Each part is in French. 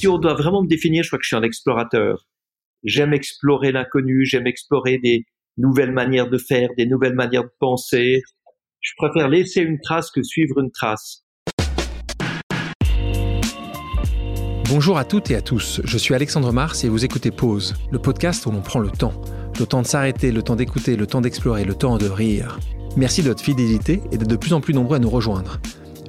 si on doit vraiment me définir, je crois que je suis un explorateur. J'aime explorer l'inconnu, j'aime explorer des nouvelles manières de faire, des nouvelles manières de penser. Je préfère laisser une trace que suivre une trace. Bonjour à toutes et à tous, je suis Alexandre Mars et vous écoutez Pause, le podcast où l'on prend le temps. Le temps de s'arrêter, le temps d'écouter, le temps d'explorer, le temps de rire. Merci de votre fidélité et d'être de plus en plus nombreux à nous rejoindre.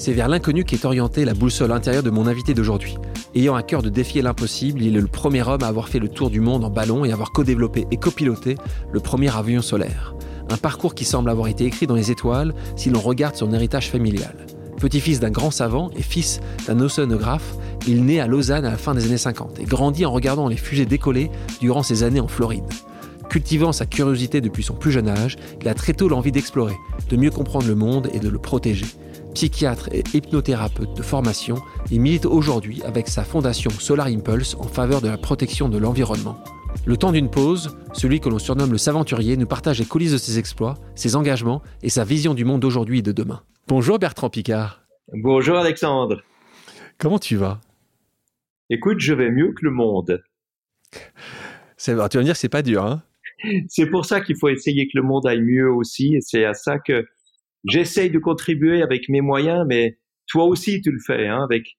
C'est vers l'inconnu qu'est orientée la boussole intérieure de mon invité d'aujourd'hui. Ayant à cœur de défier l'impossible, il est le premier homme à avoir fait le tour du monde en ballon et avoir co-développé et copiloté le premier avion solaire. Un parcours qui semble avoir été écrit dans les étoiles si l'on regarde son héritage familial. Petit-fils d'un grand savant et fils d'un océanographe, il naît à Lausanne à la fin des années 50 et grandit en regardant les fusées décoller durant ses années en Floride. Cultivant sa curiosité depuis son plus jeune âge, il a très tôt l'envie d'explorer, de mieux comprendre le monde et de le protéger psychiatre et hypnothérapeute de formation, il milite aujourd'hui avec sa fondation Solar Impulse en faveur de la protection de l'environnement. Le temps d'une pause, celui que l'on surnomme le saventurier nous partage les coulisses de ses exploits, ses engagements et sa vision du monde d'aujourd'hui et de demain. Bonjour Bertrand Picard. Bonjour Alexandre. Comment tu vas? Écoute, je vais mieux que le monde. tu vas me dire que c'est pas dur, hein? C'est pour ça qu'il faut essayer que le monde aille mieux aussi, et c'est à ça que j'essaye de contribuer avec mes moyens, mais toi aussi tu le fais, hein, avec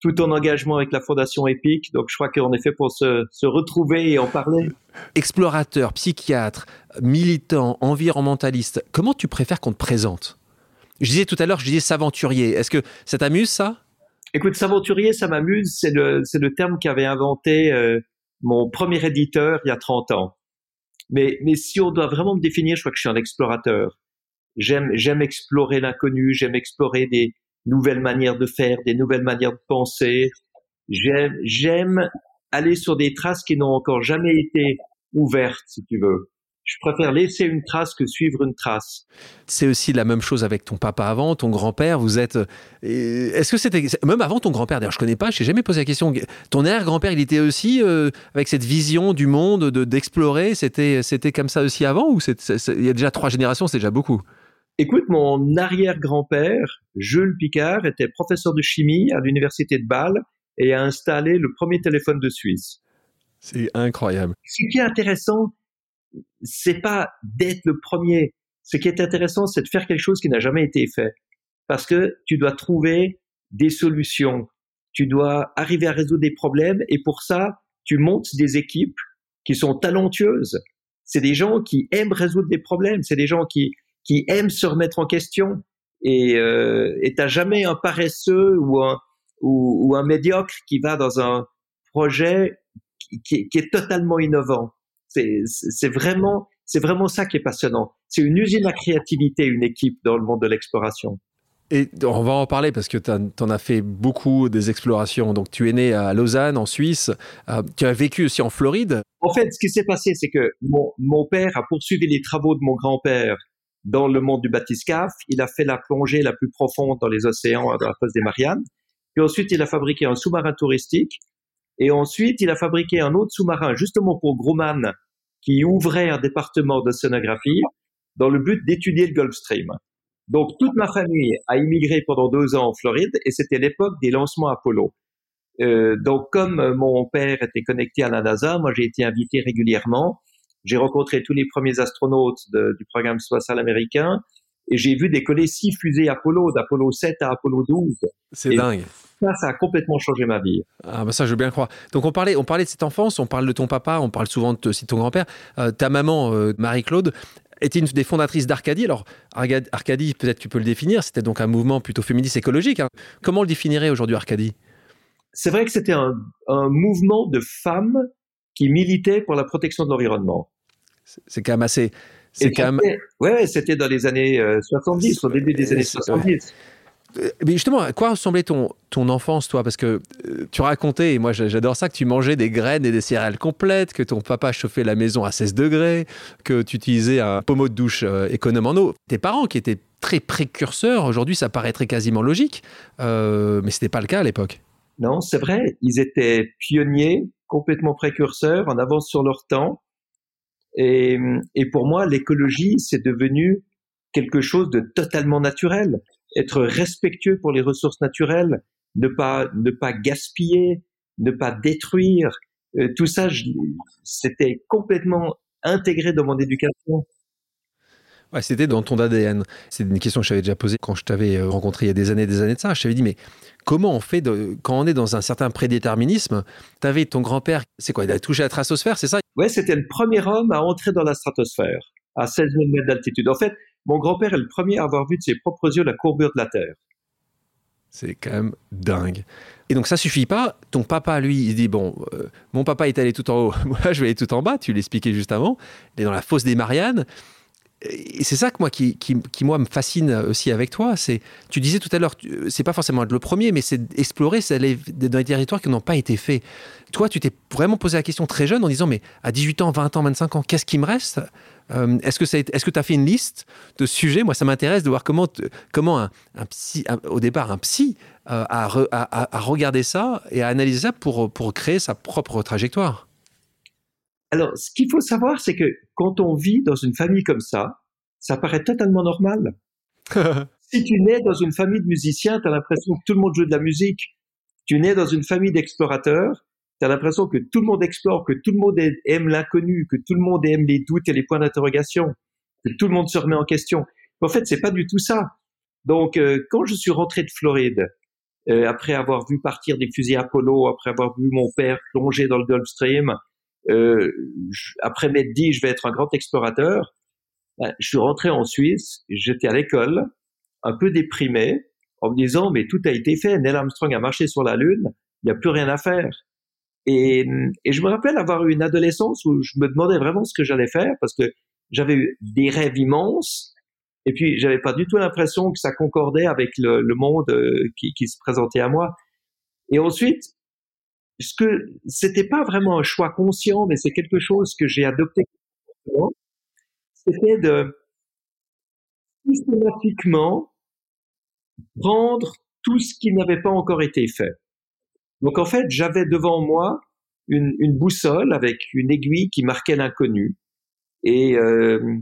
tout ton engagement avec la Fondation EPIC. Donc je crois qu'on est fait pour se, se, retrouver et en parler. Explorateur, psychiatre, militant, environnementaliste, comment tu préfères qu'on te présente? Je disais tout à l'heure, je disais s'aventurier. Est-ce que ça t'amuse ça? Écoute, s'aventurier, ça m'amuse. C'est le, le terme qu'avait inventé euh, mon premier éditeur il y a 30 ans. Mais, mais si on doit vraiment me définir, je crois que je suis un explorateur. J'aime, j'aime explorer l'inconnu, j'aime explorer des nouvelles manières de faire, des nouvelles manières de penser. J'aime, j'aime aller sur des traces qui n'ont encore jamais été ouvertes, si tu veux. Je préfère laisser une trace que suivre une trace. C'est aussi la même chose avec ton papa avant, ton grand-père. Vous êtes. Euh, est-ce que c'était. Même avant ton grand-père, d'ailleurs, je connais pas, je n'ai jamais posé la question. Ton arrière-grand-père, il était aussi euh, avec cette vision du monde, de, d'explorer C'était, c'était comme ça aussi avant Ou il y a déjà trois générations, c'est déjà beaucoup? Écoute, mon arrière-grand-père, Jules Picard, était professeur de chimie à l'université de Bâle et a installé le premier téléphone de Suisse. C'est incroyable. Ce qui est intéressant, c'est pas d'être le premier. Ce qui est intéressant, c'est de faire quelque chose qui n'a jamais été fait. Parce que tu dois trouver des solutions. Tu dois arriver à résoudre des problèmes et pour ça, tu montes des équipes qui sont talentueuses. C'est des gens qui aiment résoudre des problèmes. C'est des gens qui, qui aime se remettre en question. Et euh, t'as jamais un paresseux ou un, ou, ou, un médiocre qui va dans un projet qui, qui est totalement innovant. C'est vraiment, c'est vraiment ça qui est passionnant. C'est une usine à créativité, une équipe dans le monde de l'exploration. Et on va en parler parce que tu en as fait beaucoup des explorations. Donc tu es né à Lausanne, en Suisse. Euh, tu as vécu aussi en Floride. En fait, ce qui s'est passé, c'est que mon, mon, père a poursuivi les travaux de mon grand-père dans le monde du bathyscaphe. Il a fait la plongée la plus profonde dans les océans, dans la fosse des Mariannes. Puis ensuite, il a fabriqué un sous-marin touristique. Et ensuite, il a fabriqué un autre sous-marin, justement pour Grumman, qui ouvrait un département d'océanographie dans le but d'étudier le Gulf Stream. Donc, toute ma famille a immigré pendant deux ans en Floride et c'était l'époque des lancements Apollo. Euh, donc, comme mon père était connecté à la NASA, moi j'ai été invité régulièrement j'ai rencontré tous les premiers astronautes du programme spatial américain et j'ai vu décoller six fusées Apollo, d'Apollo 7 à Apollo 12. C'est dingue. Ça, ça a complètement changé ma vie. Ah bah ça, je veux bien croire. Donc on parlait, on parlait de cette enfance, on parle de ton papa, on parle souvent de, ton grand-père. Euh, ta maman, euh, Marie-Claude, était une des fondatrices d'Arcadie. Alors, Arcadie, peut-être tu peux le définir, c'était donc un mouvement plutôt féministe écologique. Hein. Comment le définirait aujourd'hui Arcadie? C'est vrai que c'était un, mouvement de femmes qui militaient pour la protection de l'environnement. C'est quand même assez. C'est quand même... Ouais, c'était dans les années 70, au début des années 70. Euh, mais justement, à quoi ressemblait ton, ton enfance, toi? Parce que euh, tu racontais, et moi j'adore ça, que tu mangeais des graines et des céréales complètes, que ton papa chauffait la maison à 16 degrés, que tu utilisais un pommeau de douche euh, économe en eau. Tes parents qui étaient très précurseurs, aujourd'hui ça paraîtrait quasiment logique, mais ce n'était pas le cas à l'époque. Non, c'est vrai, ils étaient pionniers, complètement précurseurs, en avance sur leur temps. Et, et pour moi, l'écologie, c'est devenu quelque chose de totalement naturel être respectueux pour les ressources naturelles, ne pas ne pas gaspiller, ne pas détruire. Euh, tout ça, c'était complètement intégré dans mon éducation. Ouais, c'était dans ton ADN. C'est une question que je t'avais déjà posée quand je t'avais euh, rencontré il y a des années, des années de ça. Je t'avais dit, mais comment on fait de, quand on est dans un certain prédéterminisme Tu avais ton grand-père, c'est quoi Il a touché la stratosphère, c'est ça? Ouais, c'était le premier homme à entrer dans la stratosphère à 16 000 mètres d'altitude. En fait, mon grand-père est le premier à avoir vu de ses propres yeux la courbure de la Terre. C'est quand même dingue. Et donc ça suffit pas. Ton papa, lui, il dit bon, euh, mon papa est allé tout en haut, moi je vais aller tout en bas. Tu l'expliquais juste avant. Il est dans la fosse des Mariannes. Et c'est ça que moi qui, qui, moi me fascine aussi avec toi. C'est, tu disais tout à l'heure, c'est pas forcément être le premier, mais c'est d'explorer dans les territoires qui n'ont pas été faits. Toi, tu t'es vraiment posé la question très jeune en disant mais à 18 ans, 20 ans, 25 ans, qu'est-ce qui me reste? Euh, est-ce que est-ce que tu as fait une liste de sujets? Moi, ça m'intéresse de voir comment, comment un, psy, au départ, un psy euh, a, a, regardé ça et a analysé ça pour, pour créer sa propre trajectoire. Alors, ce qu'il faut savoir, c'est que quand on vit dans une famille comme ça, ça paraît totalement normal. si tu nais dans une famille de musiciens, tu as l'impression que tout le monde joue de la musique. Tu nais dans une famille d'explorateurs, tu as l'impression que tout le monde explore, que tout le monde aime l'inconnu, que tout le monde aime les doutes et les points d'interrogation, que tout le monde se remet en question. En fait, c'est pas du tout ça. Donc, euh, quand je suis rentré de Floride, euh, après avoir vu partir des fusils Apollo, après avoir vu mon père plonger dans le Gulf Stream, euh, après m'être dit je vais être un grand explorateur, ben, je suis rentré en Suisse, j'étais à l'école, un peu déprimé, en me disant mais tout a été fait, Neil Armstrong a marché sur la Lune, il n'y a plus rien à faire. Et, et, je me rappelle avoir eu une adolescence où je me demandais vraiment ce que j'allais faire parce que j'avais eu des rêves immenses et puis j'avais pas du tout l'impression que ça concordait avec le, le monde euh, qui, qui, se présentait à moi. Et ensuite, ce que c'était pas vraiment un choix conscient, mais c'est quelque chose que j'ai adopté. C'était de systématiquement prendre tout ce qui n'avait pas encore été fait. Donc en fait, j'avais devant moi une, une, boussole avec une aiguille qui marquait l'inconnu. Et euh,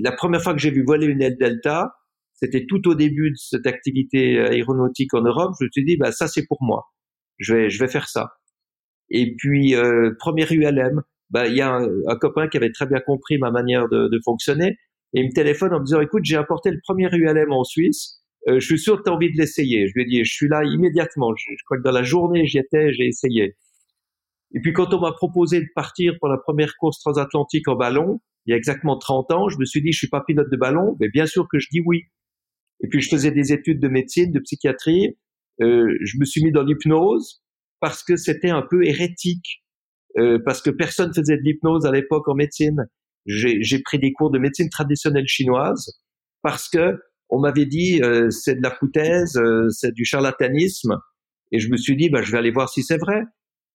la première fois que j'ai vu voler une aile Delta, c'était tout au début de cette activité aéronautique en Europe. Je me suis dit, bah ça c'est pour moi. Je vais, je faire ça. Et puis euh, premier ULM, bah il y a un, copain qui avait très bien compris ma manière de, fonctionner et il me téléphone en me disant, écoute, j'ai apporté le premier ULM en Suisse euh, je suis sûr que tu as envie de l'essayer. Je lui ai dit, je suis là immédiatement. Je, crois que dans la journée, j'y étais, j'ai essayé. Et puis quand on m'a proposé de partir pour la première course transatlantique en ballon, il y a exactement 30 ans, je me suis dit, je suis pas pilote de ballon, mais bien sûr que je dis oui. Et puis je faisais des études de médecine, de psychiatrie. Euh, je me suis mis dans l'hypnose parce que c'était un peu hérétique, euh, parce que personne faisait de l'hypnose à l'époque en médecine. J'ai pris des cours de médecine traditionnelle chinoise parce que on m'avait dit euh, c'est de la foutaise, euh, c'est du charlatanisme, et je me suis dit bah je vais aller voir si c'est vrai.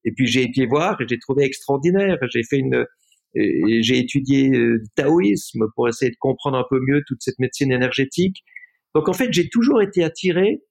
Et puis j'ai été voir et j'ai trouvé extraordinaire. J'ai fait une, j'ai étudié le euh, taoïsme pour essayer de comprendre un peu mieux toute cette médecine énergétique. Donc en fait j'ai toujours été attiré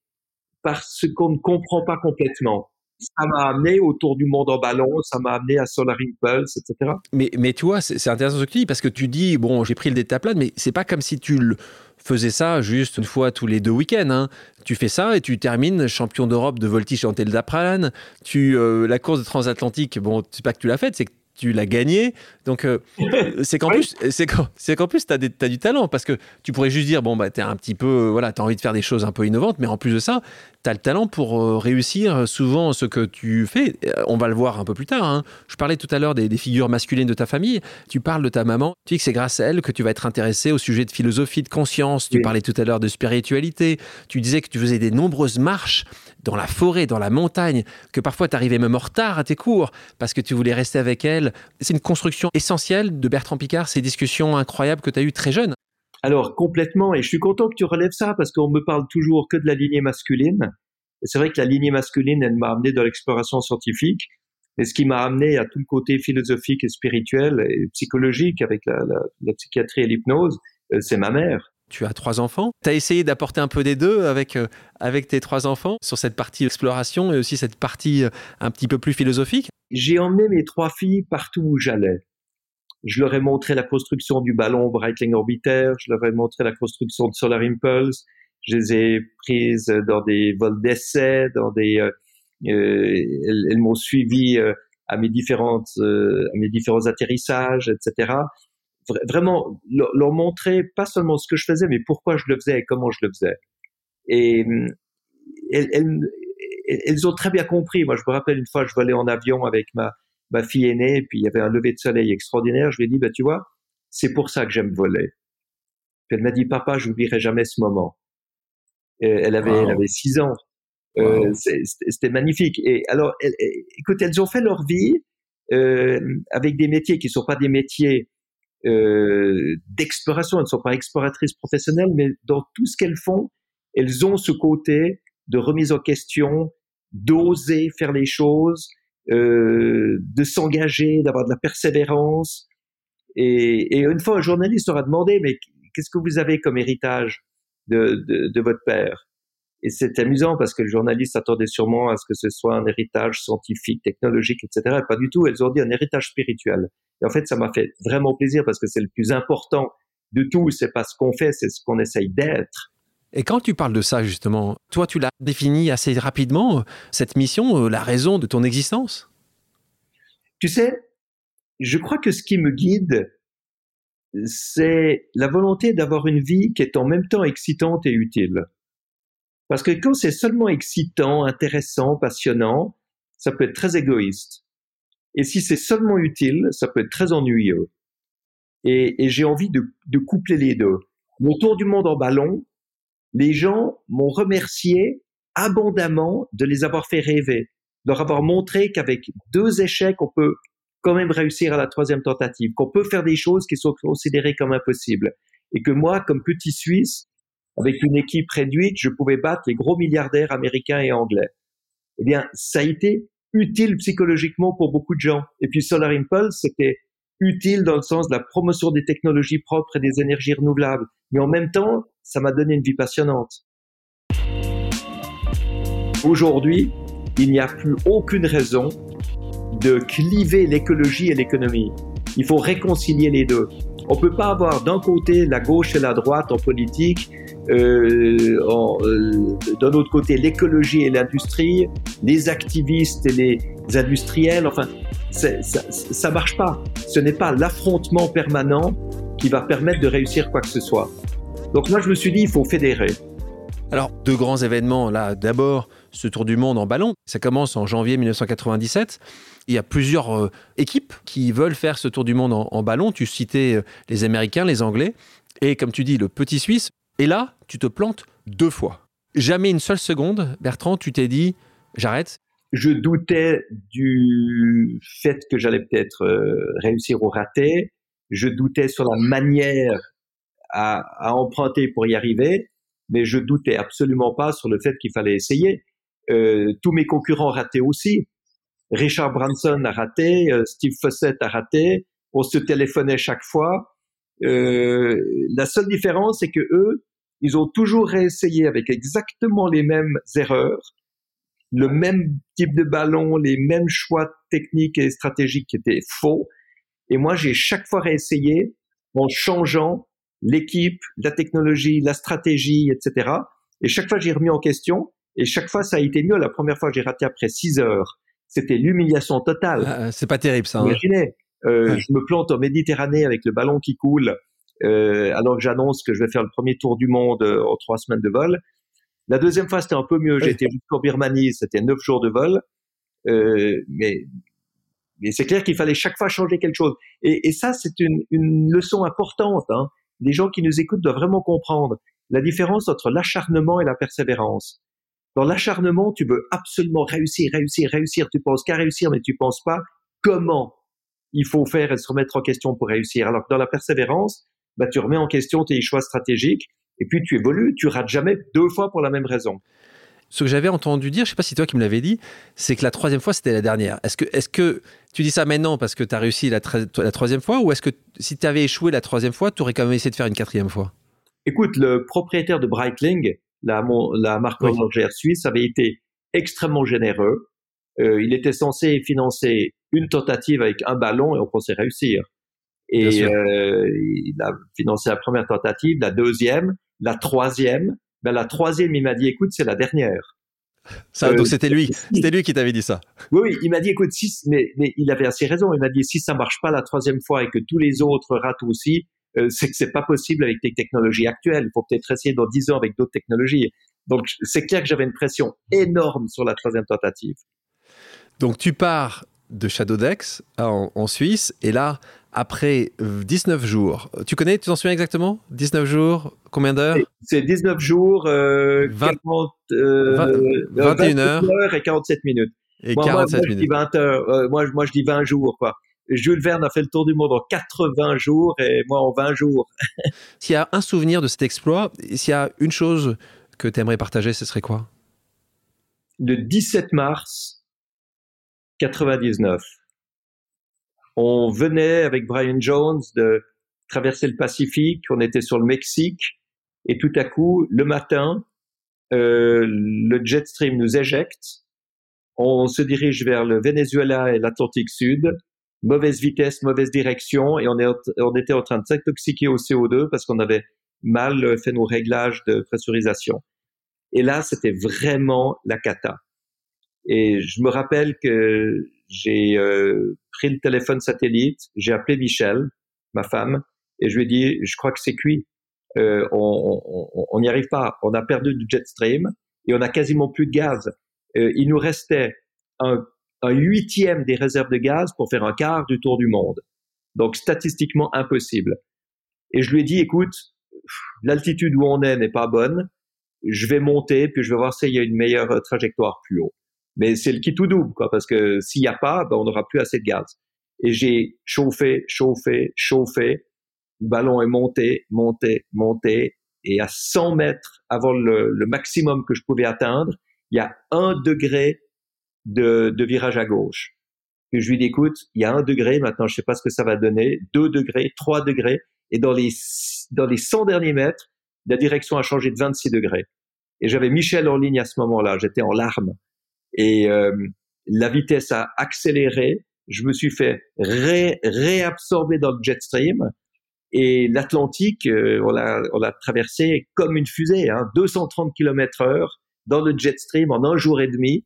par ce qu'on ne comprend pas complètement ça m'a amené autour du monde en ballon, ça m'a amené à Solar Impulse, etc. Mais, mais tu vois, c'est intéressant ce que tu dis, parce que tu dis, bon, j'ai pris le détaplane, mais c'est pas comme si tu le faisais ça juste une fois tous les deux week-ends. Hein. Tu fais ça et tu termines champion d'Europe de voltige en Deltaplane. Tu, euh, la course de transatlantique, bon, c'est pas que tu l'as faite, c'est que tu l'as gagné. Donc, euh, c'est qu'en plus, c'est qu'en, plus, tu as, du talent parce que tu pourrais juste dire, bon, bah, tu un petit peu, voilà, tu as envie de faire des choses un peu innovantes, mais en plus de ça, tu as le talent pour euh, réussir souvent ce que tu fais. Euh, on va le voir un peu plus tard. Hein. Je parlais tout à l'heure des, figures masculines de ta famille. Tu parles de ta maman. Tu dis que c'est grâce à elle que tu vas être intéressé au sujet de philosophie, de conscience. Tu parlais tout à l'heure de spiritualité. Tu disais que tu faisais des nombreuses marches dans la forêt, dans la montagne, que parfois tu arrivais même en retard à tes cours parce que tu voulais rester avec elle. C'est une construction essentielle de Bertrand Picard, ces discussions incroyables que tu as eues très jeune. Alors complètement, et je suis content que tu relèves ça parce qu'on me parle toujours que de la lignée masculine. C'est vrai que la lignée masculine, elle m'a amené dans l'exploration scientifique, et ce qui m'a amené à tout le côté philosophique et spirituel et psychologique avec la, la psychiatrie et l'hypnose, euh, c'est ma mère. Tu as trois enfants. Tu as essayé d'apporter un peu des deux avec, euh, avec tes trois enfants sur cette partie exploration et aussi cette partie euh, un petit peu plus philosophique? J'ai emmené mes trois filles partout où j'allais. Je leur ai montré la construction du ballon Breitling Orbiter, je leur ai montré la construction de Solar Impulse, je les ai prises dans des vols d'essai, dans des... Euh, elles, m'ont suivi à mes différentes à mes différents atterrissages, etc vraiment leur, montrer pas seulement ce que je faisais, mais pourquoi je le faisais et comment je le faisais. Et hum, elles, elles, ont très bien compris. Moi, je me rappelle une fois, je volais en avion avec ma, ma fille aînée, et puis il y avait un lever de soleil extraordinaire. Je lui ai dit, bah, tu vois, c'est pour ça que j'aime voler. Puis elle m'a dit, papa, je n'oublierai jamais ce moment. elle avait, elle avait six ans. Euh, C'était magnifique. Et alors, écoute, elles ont fait leur vie euh, avec des métiers qui sont pas des métiers euh, d'exploration. Elles ne sont pas exploratrices professionnelles, mais dans tout ce qu'elles font, elles ont ce côté de remise en question, d'oser faire les choses, euh, de s'engager, d'avoir de la persévérance. Et, une fois, un journaliste aura demandé, mais qu'est-ce que vous avez comme héritage de votre père? Et c'est amusant parce que le journaliste attendait sûrement à ce que ce soit un héritage scientifique, technologique, etc. pas du tout. Elles ont dit un héritage spirituel. Et en fait, ça m'a fait vraiment plaisir parce que c'est le plus important de tout. C'est pas ce qu'on fait, c'est ce qu'on essaye d'être. Et quand tu parles de ça, justement, toi, tu l'as défini assez rapidement, cette mission, euh, la raison de ton existence? Tu sais, je crois que ce qui me guide, c'est la volonté d'avoir une vie qui est en même temps excitante et utile. Parce que quand c'est seulement excitant, intéressant, passionnant, ça peut être très égoïste. Et si c'est seulement utile, ça peut être très ennuyeux. Et, j'ai envie de, de, coupler les deux. Mon tour du monde en ballon, les gens m'ont remercié abondamment de les avoir fait rêver, de leur avoir montré qu'avec deux échecs, on peut quand même réussir à la troisième tentative, qu'on peut faire des choses qui sont considérées comme impossibles. Et que moi, comme petit Suisse, avec une équipe réduite, je pouvais battre les gros milliardaires américains et anglais. Eh bien, ça a été utile psychologiquement pour beaucoup de gens. Et puis Solar Impulse, c'était utile dans le sens de la promotion des technologies propres et des énergies renouvelables. Mais en même temps, ça m'a donné une vie passionnante. Aujourd'hui, il n'y a plus aucune raison de cliver l'écologie et l'économie. Il faut réconcilier les deux. On peut pas avoir d'un côté la gauche et la droite en politique euh, euh, d'un autre côté l'écologie et l'industrie, les activistes et les industriels. Enfin, ça, ça marche pas. Ce n'est pas l'affrontement permanent qui va permettre de réussir quoi que ce soit. Donc moi, je me suis dit, il faut fédérer. Alors, deux grands événements, là, d'abord, ce tour du monde en ballon, ça commence en janvier 1997. Il y a plusieurs euh, équipes qui veulent faire ce tour du monde en, en ballon. Tu citais les Américains, les Anglais, et comme tu dis, le petit Suisse. Et là, tu te plantes deux fois. Jamais une seule seconde, Bertrand, tu t'es dit, j'arrête. Je doutais du fait que j'allais peut-être euh, réussir ou rater. Je doutais sur la manière à, emprunter pour y arriver, mais je doutais absolument pas sur le fait qu'il fallait essayer. Euh, tous mes concurrents rataient aussi. Richard Branson a raté, euh, Steve Fossett a raté. On se téléphonait chaque fois. la seule différence, c'est que eux, ils ont toujours réessayé avec exactement les mêmes erreurs, le même type de ballon, les mêmes choix techniques et stratégiques qui étaient faux. Et moi, j'ai chaque fois réessayé en changeant l'équipe, la technologie, la stratégie, etc. Et chaque fois, j'ai remis en question. Et chaque fois, ça a été mieux. La première fois, j'ai raté après six heures. C'était l'humiliation totale. Ah, c'est pas terrible, ça. Hein. Imaginez. Euh, Je me plante en Méditerranée avec le ballon qui coule, alors que j'annonce que je vais faire le premier tour du monde euh, en trois semaines de vol. La deuxième fois, c'était un peu mieux. J'étais jusqu'en Birmanie, c'était neuf jours de vol. Euh, mais mais c'est clair qu'il fallait chaque fois changer quelque chose. Et, et ça, c'est une, une, leçon importante. Hein. Les gens qui nous écoutent doivent vraiment comprendre la différence entre l'acharnement et la persévérance. Dans l'acharnement, tu veux absolument réussir, réussir, réussir. Tu penses qu'à réussir, mais tu penses pas comment il faut faire et se remettre en question pour réussir. Alors que dans la persévérance, bah, tu remets en question tes choix stratégiques et puis tu évolues. Tu rates jamais deux fois pour la même raison ce que j'avais entendu dire, je sais pas si toi qui me l'avais dit, c'est que la troisième fois c'était la dernière. Est-ce que, est que tu dis ça maintenant parce que tu as réussi la, la, troisième fois ou est-ce que si tu avais échoué la troisième fois, tu aurais quand même essayé de faire une quatrième fois? Écoute, le propriétaire de Breitling, la, la marque oui. suisse, avait été extrêmement généreux. Euh, il était censé financer une tentative avec un ballon et on pensait réussir. Et euh, il a financé la première tentative, la deuxième, la troisième, ben, la troisième, il m'a dit, écoute, c'est la dernière. Ça, donc euh, c'était lui, c'était lui qui t'avait dit ça. Oui, oui, il m'a dit, écoute, si, mais, mais il avait assez raison. Il m'a dit, si ça marche pas la troisième fois et que tous les autres ratent aussi, euh, c'est que c'est pas possible avec les technologies actuelles. Il faut peut-être essayer dans dix ans avec d'autres technologies. Donc c'est clair que j'avais une pression énorme sur la troisième tentative. Donc tu pars de Shadowdex en, en Suisse et là après 19 jours. Tu connais, tu t'en souviens exactement? 19 jours, combien d'heures? C'est 19 jours, euh, 20, 40, euh, 21 heures. heures et 47 minutes. Et moi, 47 moi, moi, minutes. Je dis 20 heures, euh, moi, moi, je dis 20 jours. Quoi. Jules Verne a fait le tour du monde en 80 jours et moi en 20 jours. s'il y a un souvenir de cet exploit, s'il y a une chose que tu aimerais partager, ce serait quoi? Le 17 mars 99 on venait avec Brian Jones de traverser le Pacifique, on était sur le Mexique, et tout à coup, le matin, euh, le jet stream nous éjecte, on se dirige vers le Venezuela et l'Atlantique Sud, mauvaise vitesse, mauvaise direction, et on, on était en train de s'intoxiquer au CO2 parce qu'on avait mal fait nos réglages de pressurisation. Et là, c'était vraiment la cata. Et je me rappelle que j'ai euh, pris le téléphone satellite, j'ai appelé Michel, ma femme, et je lui ai dit, je crois que c'est cuit. Euh, on n'y arrive pas. On a perdu du jet stream et on a quasiment plus de gaz. Euh, il nous restait un, un, huitième des réserves de gaz pour faire un quart du tour du monde. Donc statistiquement impossible. Et je lui ai dit, écoute, l'altitude où on est n'est pas bonne. Je vais monter, puis je vais voir s'il y a une meilleure trajectoire plus haut. Mais c'est le qui tout double, quoi, parce que s'il n'y a pas, ben, on n'aura plus assez de gaz. Et j'ai chauffé, chauffé, chauffé. Le ballon est monté, monté, monté. Et à 100 mètres avant le, maximum que je pouvais atteindre, il y a un degré de, virage à gauche. Et je lui dis, écoute, il y a un degré, maintenant je sais pas ce que ça va donner, deux degrés, trois degrés, et dans les, dans les 100 derniers mètres, la direction a changé de 26 degrés. Et j'avais Michel en ligne à ce moment-là, j'étais en larmes. Et euh, la vitesse a accéléré. Je me suis fait ré, réabsorber dans le jet stream. Et l'Atlantique, euh, on l'a traversé comme une fusée, hein, 230 km heure dans le jet stream en un jour et demi.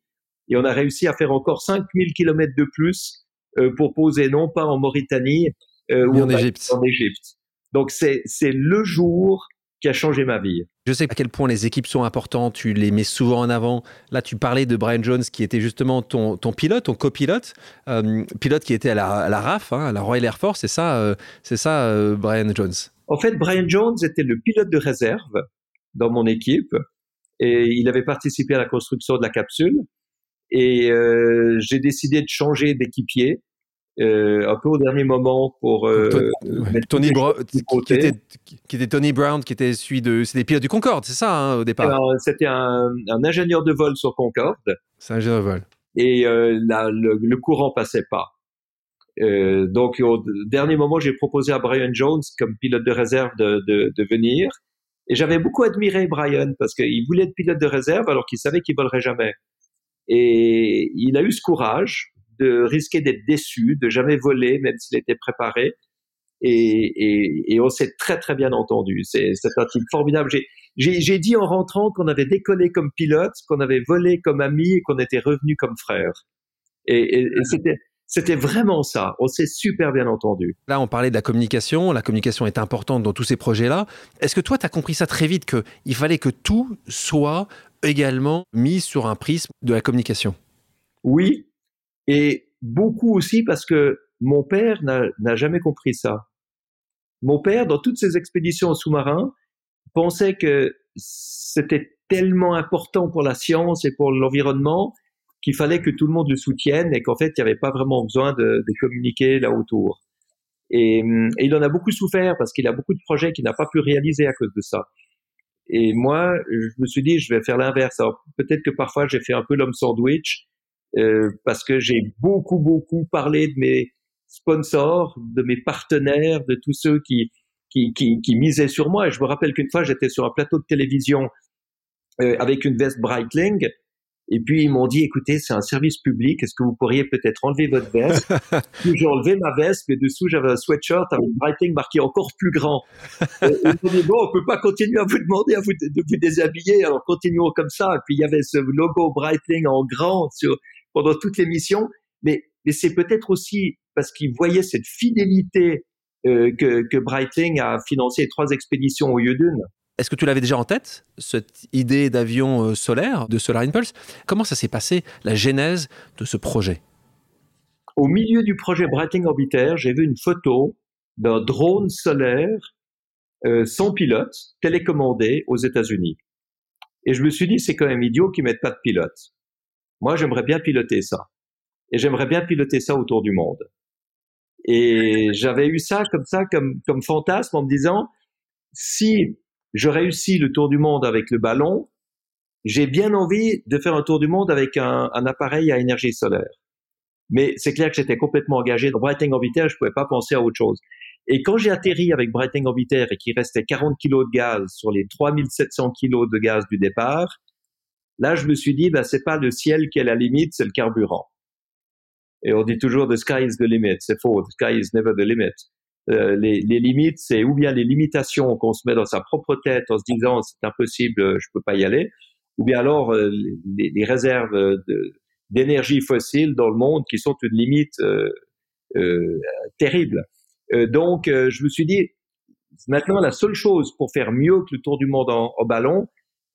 Et on a réussi à faire encore 5000 km de plus euh, pour poser non pas en Mauritanie, euh, ou en Égypte. En Égypte. Donc c'est c'est le jour qui a changé ma vie. Je sais à quel point les équipes sont importantes, tu les mets souvent en avant. Là, tu parlais de Brian Jones qui était justement ton, ton pilote, ton copilote, euh, pilote qui était à la, à la RAF, hein, à la Royal Air Force, c'est ça, euh, c'est ça euh, Brian Jones En fait, Brian Jones était le pilote de réserve dans mon équipe et il avait participé à la construction de la capsule. Et j'ai décidé de changer d'équipier un peu au dernier moment pour euh, Tony Brown, qui était, qui était, Tony Brown, qui était celui de, c'était pilote du Concorde, c'est ça hein, au départ. C'était un, un, ingénieur de vol sur Concorde. C'est un ingénieur de vol. Et euh, le, le, courant passait pas. Euh, donc au dernier moment, j'ai proposé à Brian Jones comme pilote de réserve de, de, de venir. Et j'avais beaucoup admiré Brian parce qu'il voulait être pilote de réserve alors qu'il savait qu'il volerait jamais. Et il a eu ce courage de risquer d'être déçu, de jamais voler, même s'il était préparé. Et, et, et on s'est très très bien entendu. C'est un type formidable. J'ai dit en rentrant qu'on avait décollé comme pilote, qu'on avait volé comme ami et qu'on était revenu comme frère. Et, et c'était C'était vraiment ça. On s'est super bien entendu. Là, on parlait de la communication. La communication est importante dans tous ces projets-là. Est-ce que toi, tu as compris ça très vite, qu'il fallait que tout soit également mis sur un prisme de la communication? Oui, et beaucoup aussi parce que mon père n'a jamais compris ça. Mon père, dans toutes ses expéditions sous-marins, pensait que c'était tellement important pour la science et pour l'environnement qu'il fallait que tout le monde le soutienne et qu'en fait, il n'y avait pas vraiment besoin de, de communiquer là autour. Et, et, il en a beaucoup souffert parce qu'il a beaucoup de projets qu'il n'a pas pu réaliser à cause de ça. Et moi, je me suis dit, je vais faire l'inverse. Alors peut-être que parfois j'ai fait un peu l'homme sandwich euh, parce que j'ai beaucoup, beaucoup parlé de mes sponsors, de mes partenaires, de tous ceux qui, qui, qui, qui misaient sur moi. Et je me rappelle qu'une fois, j'étais sur un plateau de télévision euh, avec une veste Breitling et puis ils m'ont dit, écoutez, c'est un service public, est-ce que vous pourriez peut-être enlever votre veste? J'ai enlevé ma veste, mais dessous j'avais un sweatshirt avec writing marqué encore plus grand. et ils m'ont dit, bon, on peut pas continuer à vous demander à vous, de vous déshabiller, alors continuons comme ça. Et puis il y avait ce logo Breitling en grand sur, pendant toute l'émission, mais, mais c'est peut-être aussi parce qu'ils voyaient cette fidélité euh, que, que Breitling a financé trois expéditions au lieu d'une. Est-ce que tu l'avais déjà en tête, cette idée d'avion euh, solaire, de Solar Impulse? Comment ça s'est passé, la genèse de ce projet? Au milieu du projet Breitling Orbiter, j'ai vu une photo d'un drone solaire euh, sans pilote, télécommandé aux États-Unis. Et je me suis dit, c'est quand même idiot qu'ils mettent pas de pilote. Moi, j'aimerais bien piloter ça. Et j'aimerais bien piloter ça autour du monde. Et j'avais eu ça comme ça, comme, fantasme en me disant, si je réussis le tour du monde avec le ballon, j'ai bien envie de faire un tour du monde avec un, appareil à énergie solaire. Mais c'est clair que j'étais complètement engagé dans Breitling Orbiter, je pouvais pas penser à autre chose. Et quand j'ai atterri avec Breitling Orbiter et qu'il restait 40 kilos de gaz sur les 3700 kilos de gaz du départ, là, je me suis dit, ben, c'est pas le ciel qui est la limite, c'est le carburant. Et on dit toujours the sky is the limit. C'est faux. The sky is never the limit. Euh, les, limites, c'est ou bien les limitations qu'on se met dans sa propre tête en se disant c'est impossible, je peux pas y aller, ou bien alors euh, les, réserves d'énergie fossile dans le monde qui sont une limite euh, terrible. donc, je me suis dit maintenant la seule chose pour faire mieux que le tour du monde en ballon,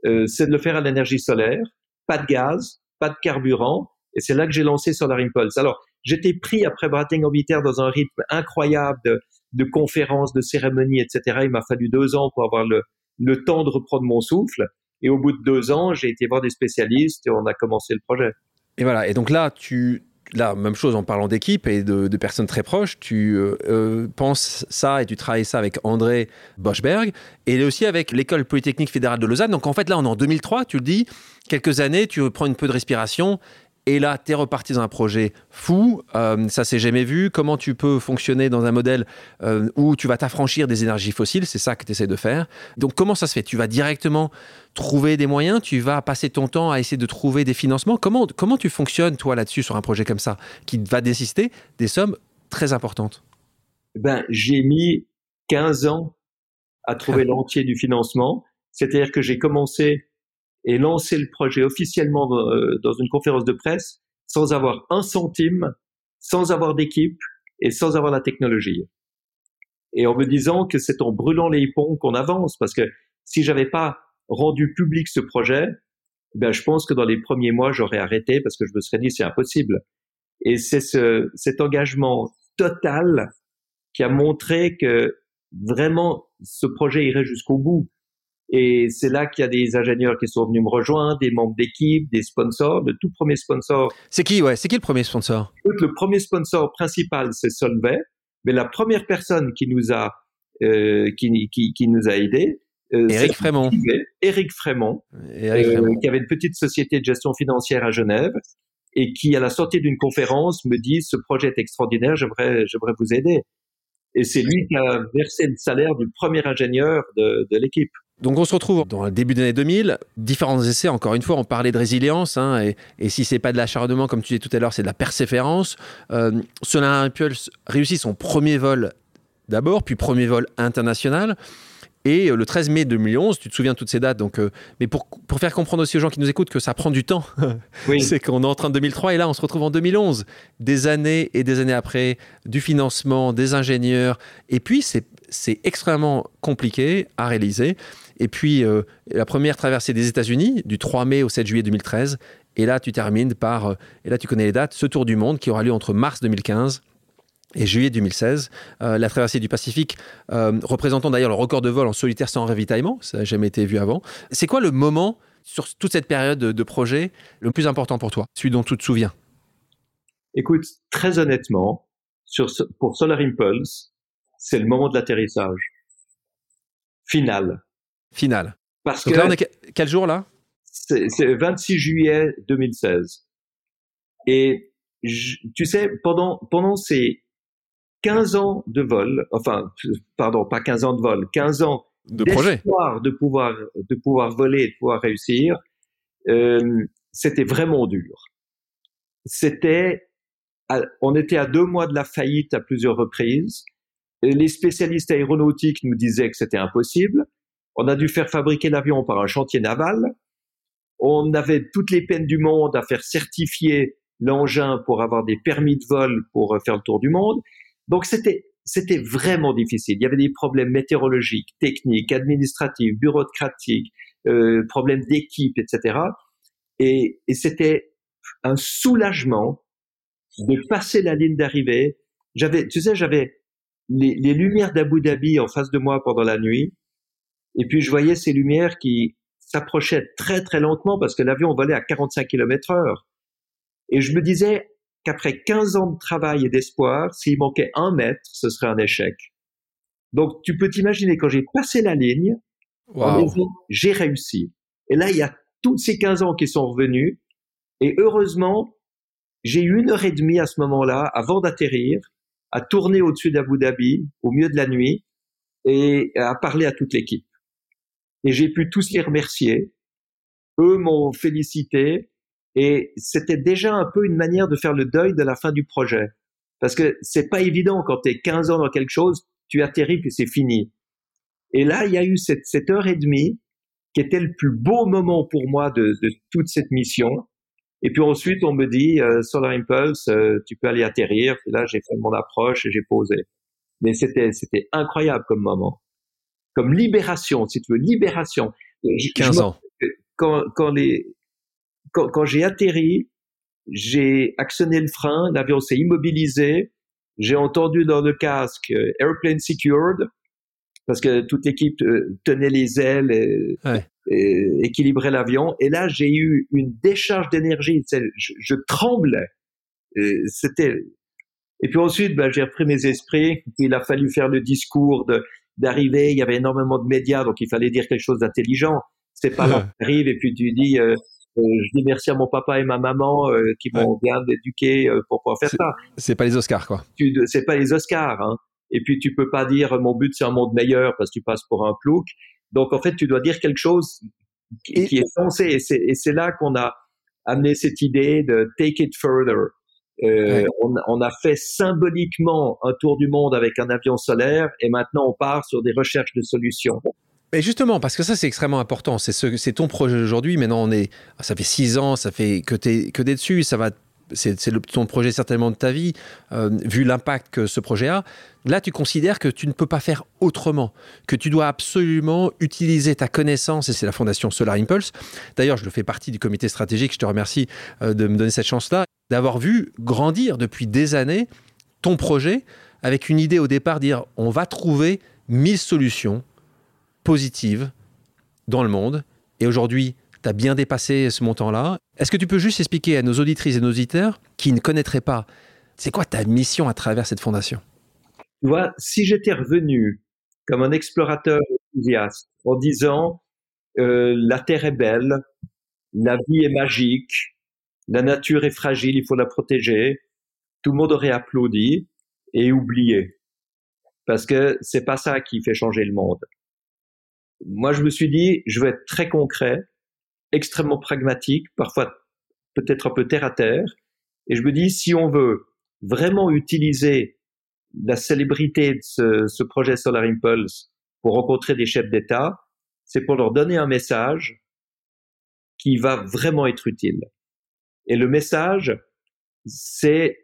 c'est de le faire à l'énergie solaire, pas de gaz, pas de carburant, et c'est là que j'ai lancé Solar Impulse. Alors, j'étais pris après Breitling Orbiter dans un rythme incroyable de, de conférences, de cérémonies, etc. Il m'a fallu deux ans pour avoir le, le temps de reprendre mon souffle. Et au bout de deux ans, j'ai été voir des spécialistes et on a commencé le projet. Et voilà. Et donc là, tu, là, même chose en parlant d'équipe et de, personnes très proches, tu euh, euh penses ça et tu travailles ça avec André Boschberg et aussi avec l'école polytechnique fédérale de Lausanne. Donc en fait, là, on est en 2003, tu le dis, quelques années, tu prends une peu de respiration et là, tu es reparti dans un projet fou, euh, ça s'est jamais vu. Comment tu peux fonctionner dans un modèle euh, où tu vas t'affranchir des énergies fossiles? C'est ça que tu essaies de faire. Donc, comment ça se fait? Tu vas directement trouver des moyens? Tu vas passer ton temps à essayer de trouver des financements? Comment, comment tu fonctionnes, toi, là-dessus, sur un projet comme ça, qui va nécessiter des sommes très importantes? Ben, J'ai mis 15 ans à trouver l'entier du financement. C'est-à-dire que j'ai commencé et lancer le projet officiellement euh, dans une conférence de presse sans avoir un centime, sans avoir d'équipe et sans avoir la technologie. Et en me disant que c'est en brûlant les ponts qu'on avance, parce que si j'avais pas rendu public ce projet, ben je pense que dans les premiers mois j'aurais arrêté parce que je me serais dit c'est impossible. Et c'est ce, cet engagement total qui a montré que vraiment ce projet irait jusqu'au bout. Et c'est là qu'il y a des ingénieurs qui sont venus me rejoindre, des membres d'équipe, des sponsors. Le tout premier sponsor. C'est qui, ouais C'est qui le premier sponsor? Le premier sponsor principal, c'est Solvay. Mais la première personne qui nous a euh, qui, qui, qui, nous a aidés, euh, Eric Frémont. Eric Frémont, Eric Frémont. Euh, qui avait une petite société de gestion financière à Genève et qui, à la sortie d'une conférence, me dit ce projet est extraordinaire, j'aimerais, j'aimerais vous aider. Et c'est lui qui a versé le salaire du premier ingénieur de, de l'équipe. Donc on se retrouve dans le début des années 2000, différents essais, encore une fois, on parlait de résilience, hein, et, et, si c'est pas de l'acharnement, comme tu disais tout à l'heure, c'est de la persévérance. Euh, Solar Impulse réussit son premier vol d'abord, puis premier vol international. Et le 13 mai 2011, tu te souviens de toutes ces dates, donc, mais pour, pour faire comprendre aussi aux gens qui nous écoutent que ça prend du temps, c'est qu'on est en train de 2003 et là on se retrouve en 2011. Des années et des années après, du financement, des ingénieurs, et puis c'est extrêmement compliqué à réaliser. Et puis la première traversée des États-Unis, du 3 mai au 7 juillet 2013, et là tu termines par, et là tu connais les dates, ce tour du monde qui aura lieu entre mars 2015 et juillet 2016. Euh, la traversée du Pacifique, euh, représentant d'ailleurs le record de vol en solitaire sans ravitaillement, ça n'a jamais été vu avant. C'est quoi le moment sur toute cette période de, projet le plus important pour toi, celui dont tu te souviens? Écoute, très honnêtement, sur, pour Solar Impulse, c'est le moment de l'atterrissage. Final. Final. Parce que là, on est quel jour là? C'est 26 juillet 2016. Et tu sais, pendant, pendant ces 15 ans de vol, enfin, pardon, pas 15 ans de vol, 15 ans de projet, de pouvoir, de pouvoir voler, de pouvoir réussir, euh, c'était vraiment dur. C'était, on était à deux mois de la faillite à plusieurs reprises. Les spécialistes aéronautiques nous disaient que c'était impossible. On a dû faire fabriquer l'avion par un chantier naval. On avait toutes les peines du monde à faire certifier l'engin pour avoir des permis de vol pour faire le tour du monde. Donc c'était c'était vraiment difficile. Il y avait des problèmes météorologiques, techniques, administratifs, bureaucratiques, euh, problèmes d'équipe, etc. Et, et c'était un soulagement de passer la ligne d'arrivée. J'avais, tu sais, j'avais les, les lumières d'Abu Dhabi en face de moi pendant la nuit, et puis je voyais ces lumières qui s'approchaient très très lentement parce que l'avion volait à 45 km heure. Et je me disais, qu'après 15 ans de travail et d'espoir, s'il manquait un mètre, ce serait un échec. Donc, tu peux t'imaginer, quand j'ai passé la ligne, j'ai réussi. Et là, il y a toutes ces 15 ans qui sont revenus. Et heureusement, j'ai eu une heure et demie à ce moment-là, avant d'atterrir, à tourner au-dessus d'Abu Dhabi, au milieu de la nuit, et à parler à toute l'équipe. Et j'ai pu tous les remercier. Eux m'ont félicité. Et c'était déjà un peu une manière de faire le deuil de la fin du projet. Parce que c'est pas évident quand tu es 15 ans dans quelque chose, tu atterris puis c'est fini. Et là, il y a eu cette, cette heure et demie qui était le plus beau moment pour moi de, de toute cette mission. Et puis ensuite, on me dit, euh, Solar Impulse, euh, tu peux aller atterrir. Et là, j'ai fait mon approche et j'ai posé. Mais c'était, c'était incroyable comme moment. Comme libération, si tu veux, libération. 15 ans. Quand, quand les, quand, j'ai atterri, j'ai actionné le frein, l'avion s'est immobilisé, j'ai entendu dans le casque euh, Airplane Secured, parce que toute l'équipe euh, tenait les ailes et, équilibrait l'avion. Et là, j'ai eu une décharge d'énergie. Je, je, tremblais. C'était. Et puis ensuite, ben, j'ai repris mes esprits. Il a fallu faire le discours d'arriver. Il y avait énormément de médias, donc il fallait dire quelque chose d'intelligent. C'est pas là, arrive et puis tu dis. Euh, euh, je dis merci à mon papa et ma maman euh, qui m'ont bien éduqué euh, pour pouvoir faire ça. C'est pas les Oscars, quoi. C'est pas les Oscars. Hein. Et puis tu peux pas dire mon but c'est un monde meilleur parce que tu passes pour un plouc. Donc en fait tu dois dire quelque chose qui, est foncé. Et c'est là qu'on a amené cette idée de take it further. Euh, on, on, a fait symboliquement un tour du monde avec un avion solaire et maintenant on part sur des recherches de solutions. Mais justement, parce que ça, c'est extrêmement important. C'est ce, c'est ton projet aujourd'hui. Maintenant, on est, ça fait six ans, ça fait que tu que es dessus. Ça va, c'est, ton projet certainement de ta vie, euh, vu l'impact que ce projet a. Là, tu considères que tu ne peux pas faire autrement, que tu dois absolument utiliser ta connaissance, et c'est la fondation Solar Impulse. D'ailleurs, je le fais partie du comité stratégique. Je te remercie euh, de me donner cette chance-là, d'avoir vu grandir depuis des années ton projet avec une idée au départ, dire on va trouver mille solutions positive dans le monde. Et aujourd'hui, tu bien dépassé ce montant-là. Est-ce que tu peux juste expliquer à nos auditrices et nos auditeurs qui ne connaîtraient pas, c'est quoi ta mission à travers cette fondation? Tu vois, si j'étais revenu comme un explorateur enthousiaste en disant euh, la Terre est belle, la vie est magique, la nature est fragile, il faut la protéger, tout le monde aurait applaudi et oublié. Parce que c'est pas ça qui fait changer le monde moi, je me suis dit, je vais être très concret, extrêmement pragmatique, parfois peut-être un peu terre à terre. Et je me dis, si on veut vraiment utiliser la célébrité de ce, projet Solar Impulse pour rencontrer des chefs d'État, c'est pour leur donner un message qui va vraiment être utile. Et le message, c'est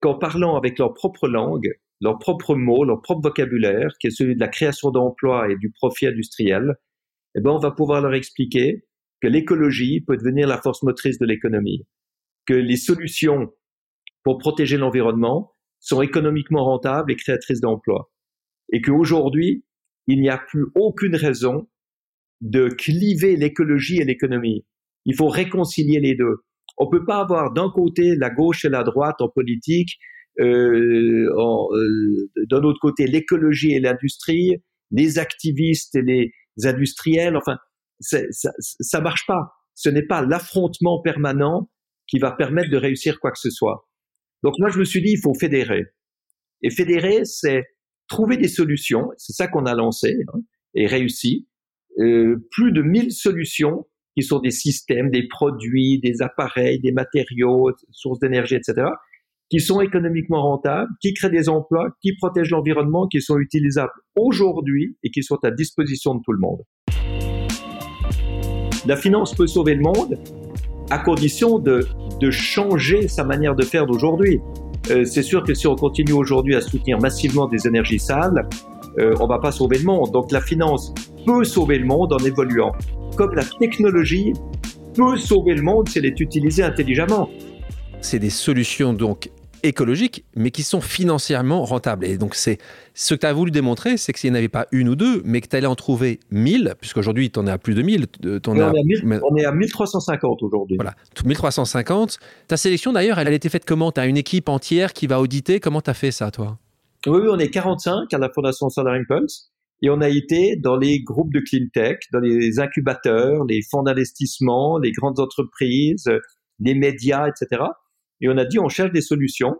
qu'en parlant avec leur propre langue, leurs propres mots, leur propre vocabulaire, qui est celui de la création d'emplois et du profit industriel, eh ben, on va pouvoir leur expliquer que l'écologie peut devenir la force motrice de l'économie, que les solutions pour protéger l'environnement sont économiquement rentables et créatrices d'emplois, et qu'aujourd'hui, il n'y a plus aucune raison de cliver l'écologie et l'économie. Il faut réconcilier les deux. On peut pas avoir d'un côté la gauche et la droite en politique, euh, euh, d'un autre côté l'écologie et l'industrie, les activistes et les industriels. Enfin, ça, ça marche pas. Ce n'est pas l'affrontement permanent qui va permettre de réussir quoi que ce soit. Donc moi, je me suis dit, il faut fédérer. Et fédérer, c'est trouver des solutions. C'est ça qu'on a lancé hein, et réussi. Euh, plus de 1000 solutions qui sont des systèmes, des produits, des appareils, des matériaux, sources d'énergie, etc., qui sont économiquement rentables, qui créent des emplois, qui protègent l'environnement, qui sont utilisables aujourd'hui et qui sont à disposition de tout le monde. La finance peut sauver le monde à condition de, de changer sa manière de faire d'aujourd'hui. Euh, c'est sûr que si on continue aujourd'hui à soutenir massivement des énergies sales, euh, on va pas sauver le monde. Donc la finance peut sauver le monde en évoluant comme la technologie peut sauver le monde si elle est utilisée intelligemment. C'est des solutions donc écologiques, mais qui sont financièrement rentables. Et donc, c'est ce que tu as voulu démontrer, c'est que s'il n'y en avait pas une ou deux, mais que tu allais en trouver 1000, puisqu'aujourd'hui, tu en es à plus de 1000. Euh, on, est à, on, est à 1350 aujourd'hui. Voilà, 1350. Ta sélection, d'ailleurs, elle a été faite comment? Tu as une équipe entière qui va auditer? Comment tu as fait ça, toi? Oui, oui, on est 45 à la Fondation Solar Impulse. Et on a été dans les groupes de clean tech, dans les incubateurs, les fonds d'investissement, les grandes entreprises, les médias, etc. Et on a dit on cherche des solutions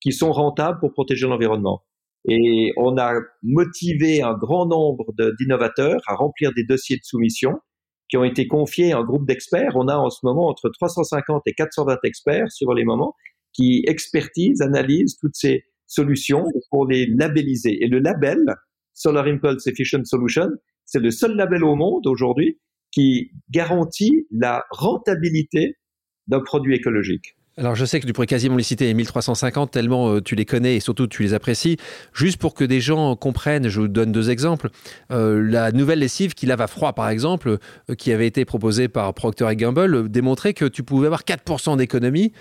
qui sont rentables pour protéger l'environnement. Et on a motivé un grand nombre d'innovateurs à remplir des dossiers de soumission qui ont été confiés à un groupe d'experts. On a en ce moment entre 350 et 420 experts sur les moments qui expertisent, analysent toutes ces solutions pour les labelliser. Et le label, Solar Impulse Efficient Solution, c'est le seul label au monde aujourd'hui qui garantit la rentabilité d'un produit écologique. Alors je sais que tu pourrais quasiment les citer les 1350 tellement euh, tu les connais et surtout tu les apprécies. Juste pour que des gens comprennent, je vous donne deux exemples. Euh, la nouvelle lessive qui lave à froid par exemple, euh, qui avait été proposée par Procter Gamble, démontrait que tu pouvais avoir 4% d'économie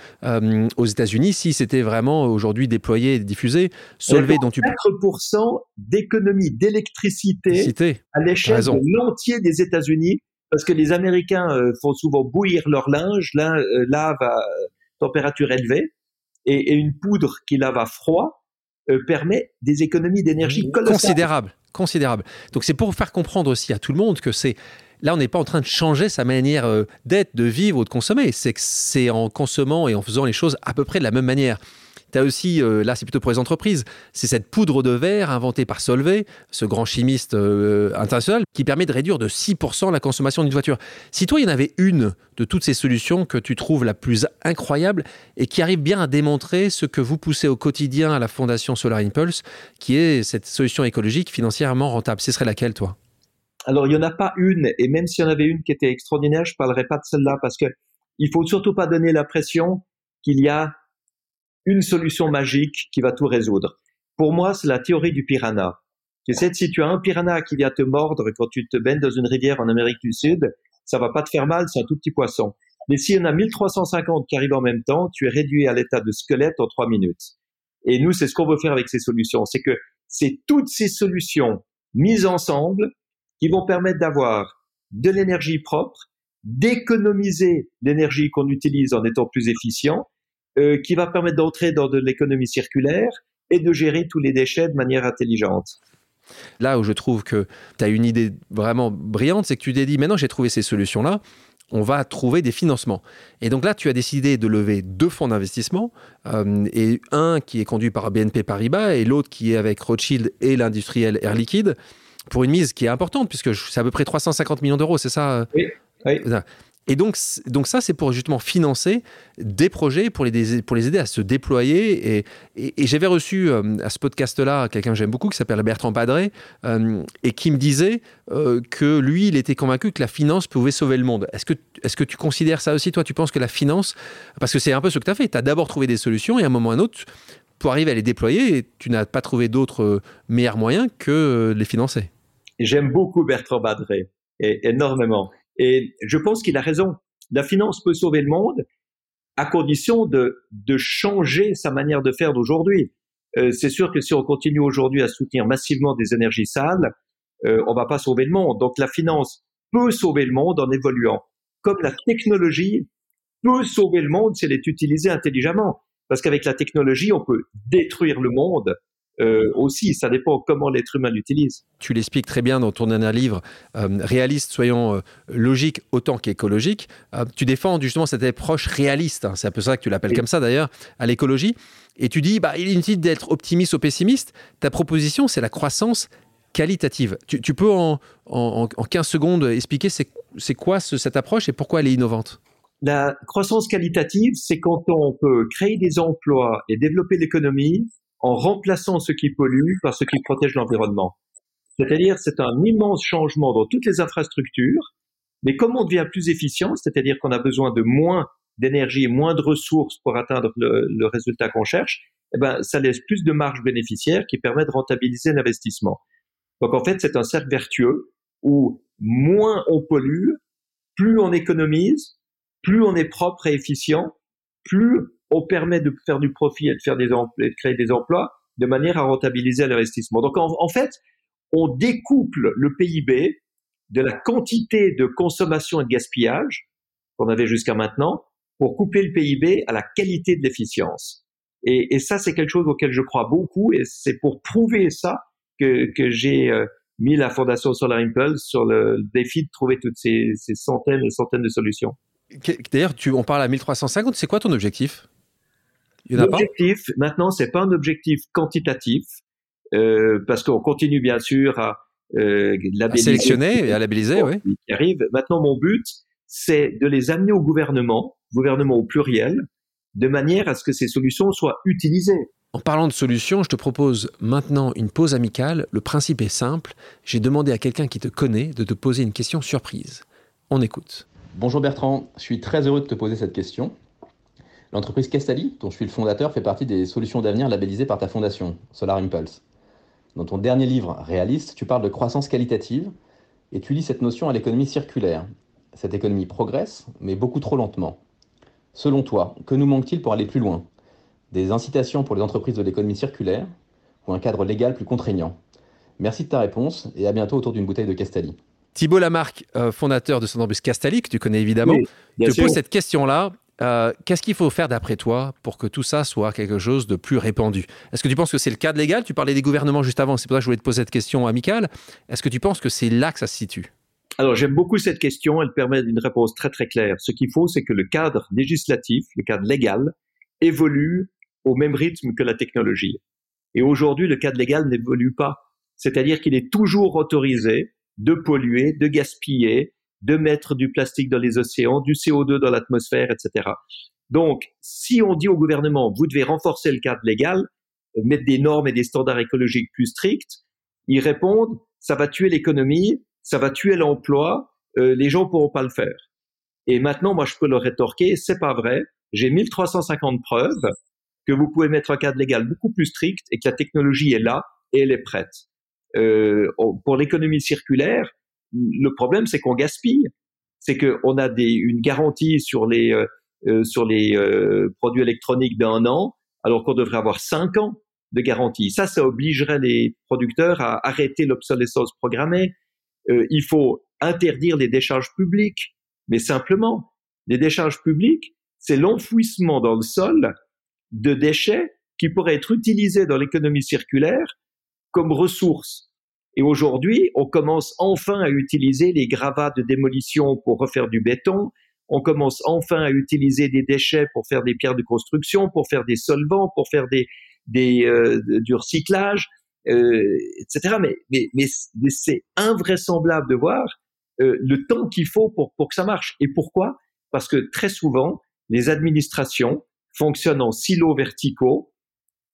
aux États-Unis si c'était vraiment aujourd'hui déployé et diffusé. Solvay dont tu 4% d'économie d'électricité à l'échelle de l'entier des États-Unis parce que les Américains font souvent bouillir leur linge, lave à température élevée, et, une poudre qui lave à froid euh, permet des économies d'énergie considérables. Considérable. Donc c'est pour faire comprendre aussi à tout le monde que c'est là on n'est pas en train de changer sa manière euh, d'être, de vivre ou de consommer. C'est que c'est en consommant et en faisant les choses à peu près de la même manière. Tu as aussi, euh, là c'est plutôt pour les entreprises, c'est cette poudre de verre inventée par Solvay, ce grand chimiste euh, international, qui permet de réduire de 6% la consommation d'une voiture. Si toi, il y en avait une de toutes ces solutions que tu trouves la plus incroyable et qui arrive bien à démontrer ce que vous poussez au quotidien à la Fondation Solar Impulse, qui est cette solution écologique financièrement rentable, ce serait laquelle toi? Alors, il n'y en a pas une, et même s'il y en avait une qui était extraordinaire, je ne parlerai pas de celle-là parce que il faut surtout pas donner l'impression qu'il y a une solution magique qui va tout résoudre. Pour moi, c'est la théorie du piranha. Tu sais, si tu as un piranha qui vient te mordre quand tu te baignes dans une rivière en Amérique du Sud, ça va pas te faire mal, c'est un tout petit poisson. Mais s'il y en a 1350 qui arrivent en même temps, tu es réduit à l'état de squelette en trois minutes. Et nous, c'est ce qu'on veut faire avec ces solutions. C'est que c'est toutes ces solutions mises ensemble qui vont permettre d'avoir de l'énergie propre, d'économiser l'énergie qu'on utilise en étant plus efficient euh, qui va permettre d'entrer dans de l'économie circulaire et de gérer tous les déchets de manière intelligente. Là où je trouve que tu as une idée vraiment brillante, c'est que tu t'es dit, maintenant j'ai trouvé ces solutions-là, on va trouver des financements. Et donc là, tu as décidé de lever deux fonds d'investissement, euh, et un qui est conduit par BNP Paribas et l'autre qui est avec Rothschild et l'industriel Air Liquide, pour une mise qui est importante, puisque c'est à peu près 350 millions d'euros, c'est ça Oui. oui. Et donc, donc ça, c'est pour justement financer des projets, pour les, pour les aider à se déployer. Et, j'avais reçu euh, à ce podcast-là quelqu'un que j'aime beaucoup, qui s'appelle Bertrand Padré, euh, et qui me disait euh, que lui, il était convaincu que la finance pouvait sauver le monde. Est-ce que, est que tu considères ça aussi Toi, tu penses que la finance, parce que c'est un peu ce que tu as fait, tu as d'abord trouvé des solutions, et à un moment ou à un autre, pour arriver à les déployer, tu n'as pas trouvé d'autres meilleurs moyens que les financer. J'aime beaucoup Bertrand Padré, énormément. Et je pense qu'il a raison. La finance peut sauver le monde à condition de, de changer sa manière de faire d'aujourd'hui. Euh, c'est sûr que si on continue aujourd'hui à soutenir massivement des énergies sales, euh, on va pas sauver le monde. Donc la finance peut sauver le monde en évoluant. Comme la technologie peut sauver le monde si elle est utilisée intelligemment. Parce qu'avec la technologie, on peut détruire le monde euh, aussi. Ça dépend comment l'être humain l'utilise. Tu l'expliques très bien dans ton dernier livre, euh, réaliste, soyons euh, logiques autant qu'écologiques. tu défends justement cette approche réaliste, hein. c'est un peu ça que tu l'appelles comme ça d'ailleurs, à l'écologie. Et tu dis, bah, il est inutile d'être optimiste ou pessimiste. Ta proposition, c'est la croissance qualitative. Tu, peux en, en, 15 secondes expliquer c'est quoi cette approche et pourquoi elle est innovante? La croissance qualitative, c'est quand on peut créer des emplois et développer l'économie en remplaçant ce qui pollue par ce qui protège l'environnement. C'est-à-dire, c'est un immense changement dans toutes les infrastructures, mais comme on devient plus efficient, c'est-à-dire qu'on a besoin de moins d'énergie et moins de ressources pour atteindre le, résultat qu'on cherche, eh ben, ça laisse plus de marge bénéficiaire qui permet de rentabiliser l'investissement. Donc en fait, c'est un cercle vertueux où moins on pollue, plus on économise, plus on est propre et efficient, plus on permet de faire du profit et de faire des de créer des emplois de manière à rentabiliser l'investissement. Donc en, fait, on découple le PIB de la quantité de consommation et de gaspillage qu'on avait jusqu'à maintenant pour couper le PIB à la qualité de l'efficience. Et, ça, c'est quelque chose auquel je crois beaucoup et c'est pour prouver ça que, j'ai euh, mis la Fondation Solar Impulse sur le défi de trouver toutes ces, centaines et centaines de solutions. D'ailleurs, on parle à 1350, c'est quoi ton objectif? L'objectif, maintenant, c'est pas un objectif quantitatif, euh, parce qu'on continue bien sûr à, euh, sélectionner et à labelliser, oui. Qui arrive. Maintenant, mon but, c'est de les amener au gouvernement, gouvernement au pluriel, de manière à ce que ces solutions soient utilisées. En parlant de solutions, je te propose maintenant une pause amicale. Le principe est simple. J'ai demandé à quelqu'un qui te connaît de te poser une question surprise. On écoute. Bonjour Bertrand, je suis très heureux de te poser cette question. L'entreprise Castali, dont je suis le fondateur, fait partie des solutions d'avenir labellisées par ta fondation, Solar Impulse. Dans ton dernier livre, Réaliste, tu parles de croissance qualitative et tu lis cette notion à l'économie circulaire. Cette économie progresse, mais beaucoup trop lentement. Selon toi, que nous manque-t-il pour aller plus loin? Des incitations pour les entreprises de l'économie circulaire ou un cadre légal plus contraignant? Merci de ta réponse et à bientôt autour d'une bouteille de Castali. Thibault Lamarck, euh, fondateur de Sonambus Castali, que tu connais évidemment, te pose cette question-là euh, qu'est-ce qu'il faut faire d'après toi pour que tout ça soit quelque chose de plus répandu? Est-ce que tu penses que c'est le cadre légal? Tu parlais des gouvernements juste avant, c'est pour ça que je voulais te poser cette question amicale. Est-ce que tu penses que c'est là que ça se situe? Alors j'aime beaucoup cette question, elle permet une réponse très très claire. Ce qu'il faut, c'est que le cadre législatif, le cadre légal, évolue au même rythme que la technologie. Et aujourd'hui, le cadre légal n'évolue pas. C'est-à-dire qu'il est toujours autorisé de polluer, de gaspiller, de mettre du plastique dans les océans, du CO2 dans l'atmosphère, etc. Donc, si on dit au gouvernement, vous devez renforcer le cadre légal, mettre des normes et des standards écologiques plus stricts, ils répondent, ça va tuer l'économie, ça va tuer l'emploi, euh, les gens pourront pas le faire. Et maintenant, moi, je peux leur rétorquer, c'est pas vrai. J'ai 1350 preuves que vous pouvez mettre un cadre légal beaucoup plus strict et que la technologie est là et elle est prête. Euh, pour l'économie circulaire, le problème, c'est qu'on gaspille. C'est qu'on a des, une garantie sur les, euh, euh, sur les euh, produits électroniques d'un an, alors qu'on devrait avoir cinq ans de garantie. Ça, ça obligerait les producteurs à arrêter l'obsolescence programmée. il faut interdire les décharges publiques, mais simplement, les décharges publiques, c'est l'enfouissement dans le sol de déchets qui pourraient être utilisés dans l'économie circulaire comme ressources. Et aujourd'hui, on commence enfin à utiliser les gravats de démolition pour refaire du béton. On commence enfin à utiliser des déchets pour faire des pierres de construction, pour faire des solvants, pour faire des, des euh, du recyclage, euh, etc. Mais, mais, mais, c'est invraisemblable de voir euh, le temps qu'il faut pour, pour que ça marche. Et pourquoi? Parce que très souvent, les administrations fonctionnent en silos verticaux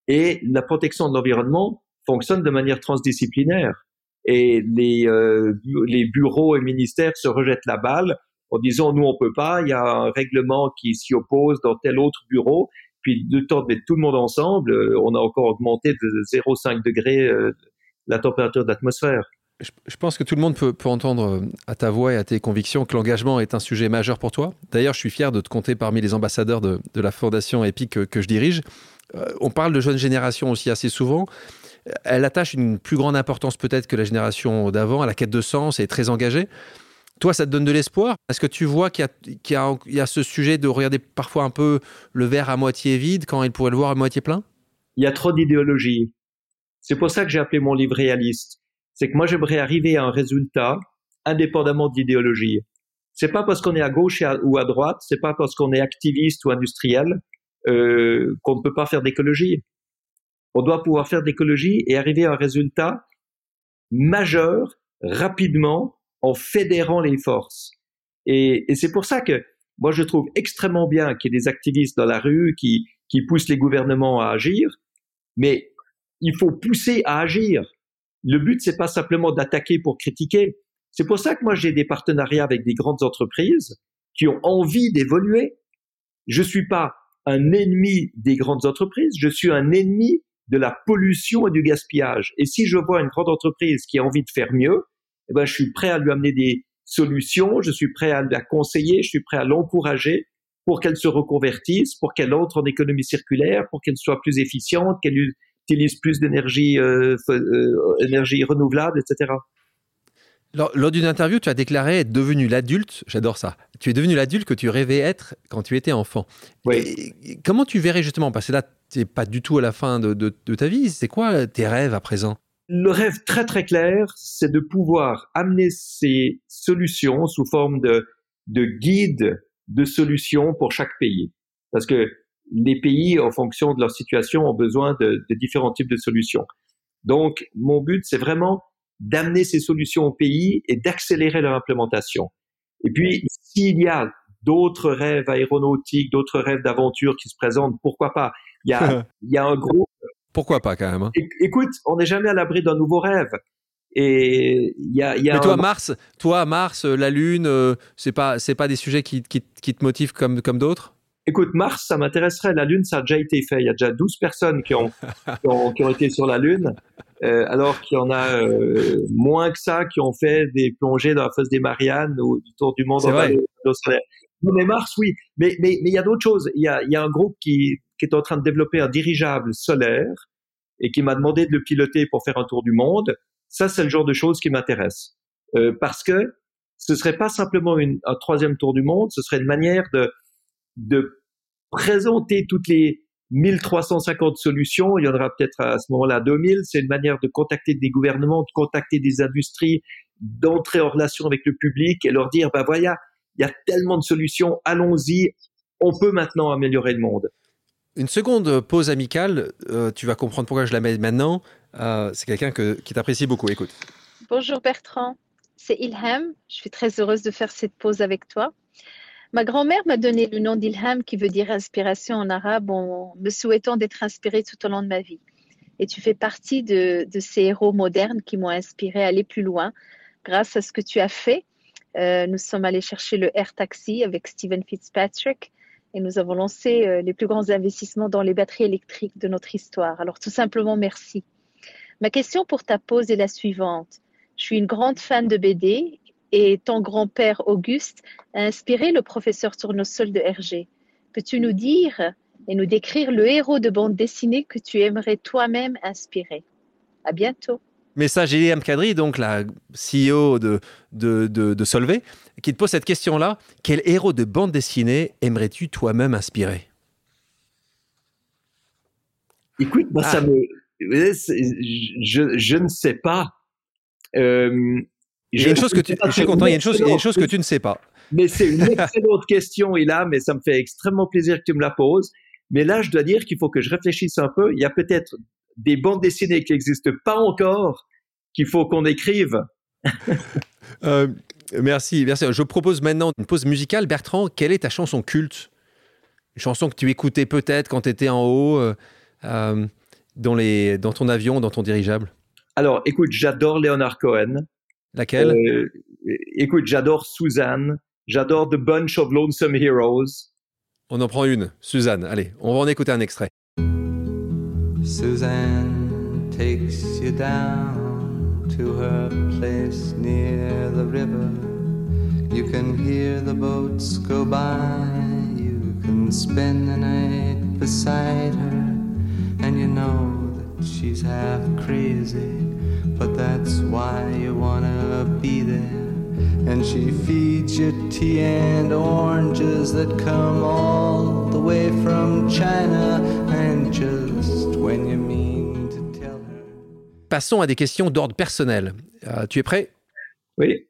et la protection de l'environnement fonctionne de manière transdisciplinaire. Et les, euh, les bureaux et ministères se rejettent la balle en disant nous on peut pas, il y a un règlement qui s'y oppose dans tel autre bureau. Puis de temps de mettre tout le monde ensemble, euh, on a encore augmenté de 0,5 degrés la température de l'atmosphère. Je pense que tout le monde peut, entendre euh, à ta voix et à tes convictions que l'engagement est un sujet majeur pour toi. D'ailleurs, je suis fier de te compter parmi les ambassadeurs de, la fondation EPIC que, je dirige. Euh, on parle de jeune génération aussi assez souvent. Elle attache une plus grande importance peut-être que la génération d'avant à la quête de sens et est très engagée. Toi, ça te donne de l'espoir? Est-ce que tu vois qu'il y, a ce sujet de regarder parfois un peu le verre à moitié vide quand il pourrait le voir à moitié plein? Il y a trop d'idéologie. C'est pour ça que j'ai appelé mon livre réaliste c'est que moi j'aimerais arriver à un résultat indépendamment de l'idéologie. C'est pas parce qu'on est à gauche ou à droite, c'est pas parce qu'on est activiste ou industriel euh, qu'on ne peut pas faire d'écologie. On doit pouvoir faire d'écologie et arriver à un résultat majeur rapidement en fédérant les forces. Et, c'est pour ça que moi je trouve extrêmement bien qu'il y ait des activistes dans la rue qui, qui poussent les gouvernements à agir, mais il faut pousser à agir. Le but, c'est pas simplement d'attaquer pour critiquer. C'est pour ça que moi, j'ai des partenariats avec des grandes entreprises qui ont envie d'évoluer. Je suis pas un ennemi des grandes entreprises, je suis un ennemi de la pollution et du gaspillage. Et si je vois une grande entreprise qui a envie de faire mieux, eh ben, je suis prêt à lui amener des solutions, je suis prêt à la conseiller, je suis prêt à l'encourager pour qu'elle se reconvertisse, pour qu'elle entre en économie circulaire, pour qu'elle soit plus efficiente, qu'elle utilise plus d'énergie euh, euh, énergie renouvelable, etc. Lors, d'une interview, tu as déclaré être devenu l'adulte, j'adore ça, tu es devenu l'adulte que tu rêvais être quand tu étais enfant. Oui. comment tu verrais justement, parce que là, tu n'es pas du tout à la fin de, de, ta vie, c'est quoi tes rêves à présent? Le rêve très très clair, c'est de pouvoir amener ces solutions sous forme de, de guides de solutions pour chaque pays. Parce que les pays, en fonction de leur situation, ont besoin de, différents types de solutions. Donc, mon but, c'est vraiment d'amener ces solutions au pays et d'accélérer leur implémentation. Et puis, s'il y a d'autres rêves aéronautiques, d'autres rêves d'aventure qui se présentent, pourquoi pas? Il y a, il y a un groupe. Pourquoi pas quand même hein? Écoute, on n'est jamais à l'abri d'un nouveau rêve. Et il y a, y a Mais toi, Mars, toi, Mars, la Lune, euh, c'est pas, c'est pas des sujets qui, qui, qui te motivent comme, comme d'autres? Écoute, Mars, ça m'intéresserait. La Lune, ça a déjà été fait. Il y a déjà 12 personnes qui ont, qui ont, qui ont été sur la Lune, euh, alors qu'il y en a euh, moins que ça qui ont fait des plongées dans la fosse des Mariannes ou du tour du monde en. Non, mais Mars, oui. Mais mais mais il y a d'autres choses. Il y a, il y a un groupe qui, qui est en train de développer un dirigeable solaire et qui m'a demandé de le piloter pour faire un tour du monde. Ça, c'est le genre de choses qui m'intéresse. Euh, parce que ce serait pas simplement une, un troisième tour du monde, ce serait une manière de de présenter toutes les 1350 solutions, il y en aura peut-être à ce moment-là 2000, c'est une manière de contacter des gouvernements, de contacter des industries, d'entrer en relation avec le public et leur dire, ben voilà, il y a tellement de solutions, allons-y, on peut maintenant améliorer le monde. Une seconde pause amicale, euh, tu vas comprendre pourquoi je la mets maintenant. Euh, c'est quelqu'un qui t'apprécie beaucoup, écoute. Bonjour Bertrand, c'est Ilham, je suis très heureuse de faire cette pause avec toi. Ma grand-mère m'a donné le nom d'Ilham qui veut dire inspiration en arabe en me souhaitant d'être inspirée tout au long de ma vie. Et tu fais partie de, ces héros modernes qui m'ont inspiré à aller plus loin grâce à ce que tu as fait. Euh, nous sommes allés chercher le Air Taxi avec Stephen Fitzpatrick et nous avons lancé euh, les plus grands investissements dans les batteries électriques de notre histoire. Alors tout simplement merci. Ma question pour ta pause est la suivante. Je suis une grande fan de BD et ton grand-père Auguste a inspiré le professeur Tournesol de Hergé. Peux-tu nous dire et nous décrire le héros de bande dessinée que tu aimerais toi-même inspirer? À bientôt. Message Eliam Kadri, donc la CEO de, de, de, Solvay, qui te pose cette question-là. Quel héros de bande dessinée aimerais-tu toi-même inspirer? Écoute, moi, ça ah. me. Je, je, ne sais pas. Euh, il y a une chose que tu, je suis content, il y a une chose, une chose que tu ne sais pas. Mais c'est une excellente question, Ila, mais ça me fait extrêmement plaisir que tu me la poses. Mais là, je dois dire qu'il faut que je réfléchisse un peu. Il y a peut-être des bandes dessinées qui n'existent pas encore, qu'il faut qu'on écrive. euh, Merci, merci. Je propose maintenant une pause musicale. Bertrand, quelle est ta chanson culte? Une chanson que tu écoutais peut-être quand tu étais en haut, euh, euh, dans, les, dans ton avion, dans ton dirigeable? Alors, écoute, j'adore Leonard Cohen. Laquelle? Euh, écoute, j'adore Suzanne. J'adore The Bunch of Lonesome Heroes. On en prend une. Suzanne, allez, on va en écouter un extrait. Suzanne takes you down to her place near the river. You can hear the boats go by. You can spend the night beside her. And you know that she's half crazy. But that's why you wanna be there. And she feeds you tea and oranges that come all the way from China. And just when you mean to tell her. Passons à des questions d'ordre personnel. Euh, tu es prêt? Oui.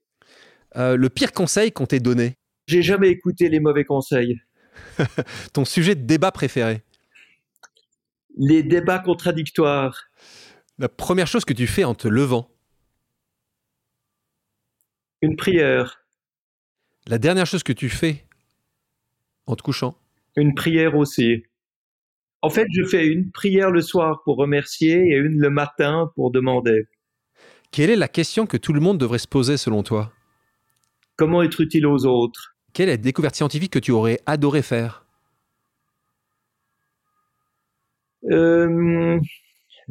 Euh, Le pire conseil qu'on t'ait donné? J'ai jamais écouté les mauvais conseils. Ton sujet de débat préféré? Les débats contradictoires. La première chose que tu fais en te levant Une prière. La dernière chose que tu fais en te couchant Une prière aussi. En fait, je fais une prière le soir pour remercier et une le matin pour demander. Quelle est la question que tout le monde devrait se poser selon toi? Comment être utile aux autres? Quelle est la découverte scientifique que tu aurais adoré faire? Euh,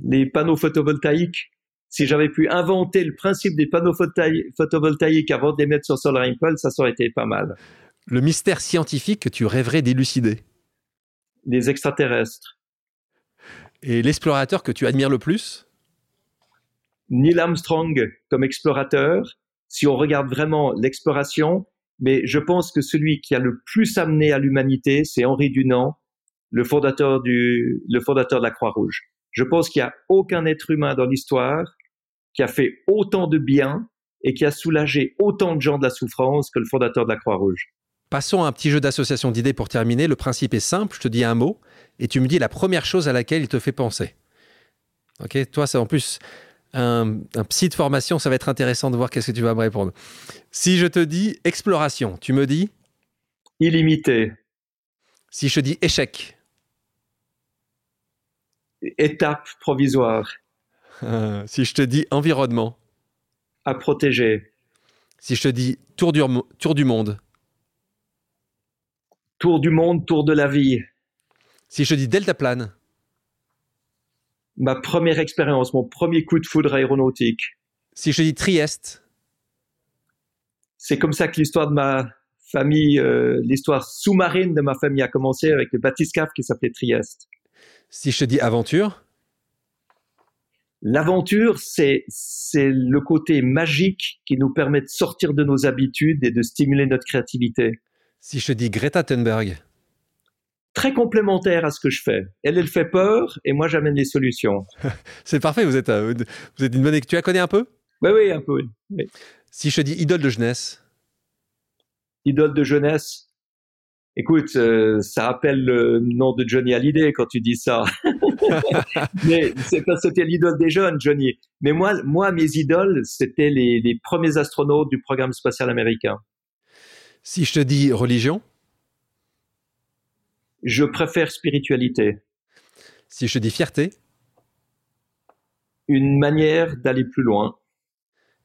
Les panneaux photovoltaïques. Si j'avais pu inventer le principe des panneaux photovoltaï- photovoltaïques avant de les mettre sur Solar Impulse, ça aurait été pas mal. Le mystère scientifique que tu rêverais d'élucider Les extraterrestres. Et l'explorateur que tu admires le plus? Neil Armstrong comme explorateur, si on regarde vraiment l'exploration, mais je pense que celui qui a le plus amené à l'humanité, c'est Henri Dunant, le fondateur du, le fondateur de la Croix-Rouge. Je pense qu'il n'y a aucun être humain dans l'histoire qui a fait autant de bien et qui a soulagé autant de gens de la souffrance que le fondateur de la Croix-Rouge. Passons à un petit jeu d'association d'idées pour terminer. Le principe est simple, je te dis un mot et tu me dis la première chose à laquelle il te fait penser. Ok, toi c'est en plus un, un psy de formation, ça va être intéressant de voir qu'est-ce que tu vas me répondre. Si je te dis exploration, tu me dis Illimité, Si je te dis échec, étape provisoire, Euh, si je te dis environnement, à protéger, si je te dis tour du, tour du monde, tour du monde, tour de la vie, si je te dis deltaplane, ma première expérience, mon premier coup de foudre aéronautique. si je te dis Trieste, c'est comme ça que l'histoire de ma famille, euh, l'histoire sous-marine de ma famille a commencé avec le bathyscaphe qui s'appelait Trieste. Si je te dis aventure, L'aventure, c'est, c'est le côté magique qui nous permet de sortir de nos habitudes et de stimuler notre créativité. si je te dis Greta Thunberg, Très complémentaire à ce que je fais. Elle, elle fait peur et moi, j'amène les solutions. c'est parfait, vous êtes, euh, vous êtes une bonne... Tu la connais un peu? Oui, oui, un peu. Oui. Si je te dis idole de jeunesse, Idole de jeunesse? Écoute, euh, ça rappelle le nom de Johnny Hallyday quand tu dis ça. Mais c'est parce que c'était l'idole des jeunes, Johnny. Mais moi, moi, mes idoles, c'était les, les premiers astronautes du programme spatial américain. si je te dis religion, Je préfère spiritualité. si je te dis fierté, Une manière d'aller plus loin.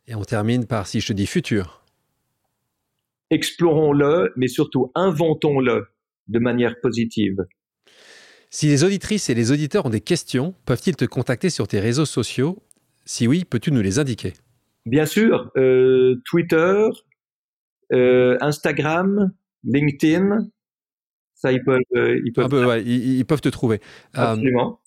et on termine par si je te dis futur. Explorons-le, mais surtout inventons-le de manière positive. Si les auditrices et les auditeurs ont des questions, peuvent-ils te contacter sur tes réseaux sociaux? Si oui, peux-tu nous les indiquer? Bien sûr, euh, Twitter, euh, Instagram, LinkedIn, ça ils peuvent, euh, ils peuvent Ah bah ouais, ils, ils peuvent te trouver. Absolument.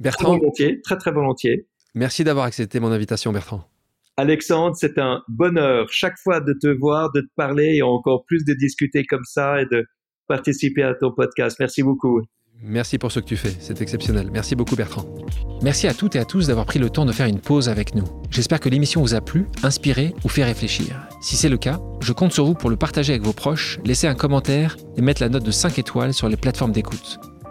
Très Bertrand, volontiers, très très volontiers. merci d'avoir accepté mon invitation, Bertrand. Alexandre, c'est un bonheur chaque fois de te voir, de te parler et encore plus de discuter comme ça et de participer à ton podcast. Merci beaucoup. Merci pour ce que tu fais, c'est exceptionnel. Merci beaucoup Bertrand. Merci à toutes et à tous d'avoir pris le temps de faire une pause avec nous. J'espère que l'émission vous a plu, inspiré ou fait réfléchir. Si c'est le cas, je compte sur vous pour le partager avec vos proches, laisser un commentaire et mettre la note de 5 étoiles sur les plateformes d'écoute.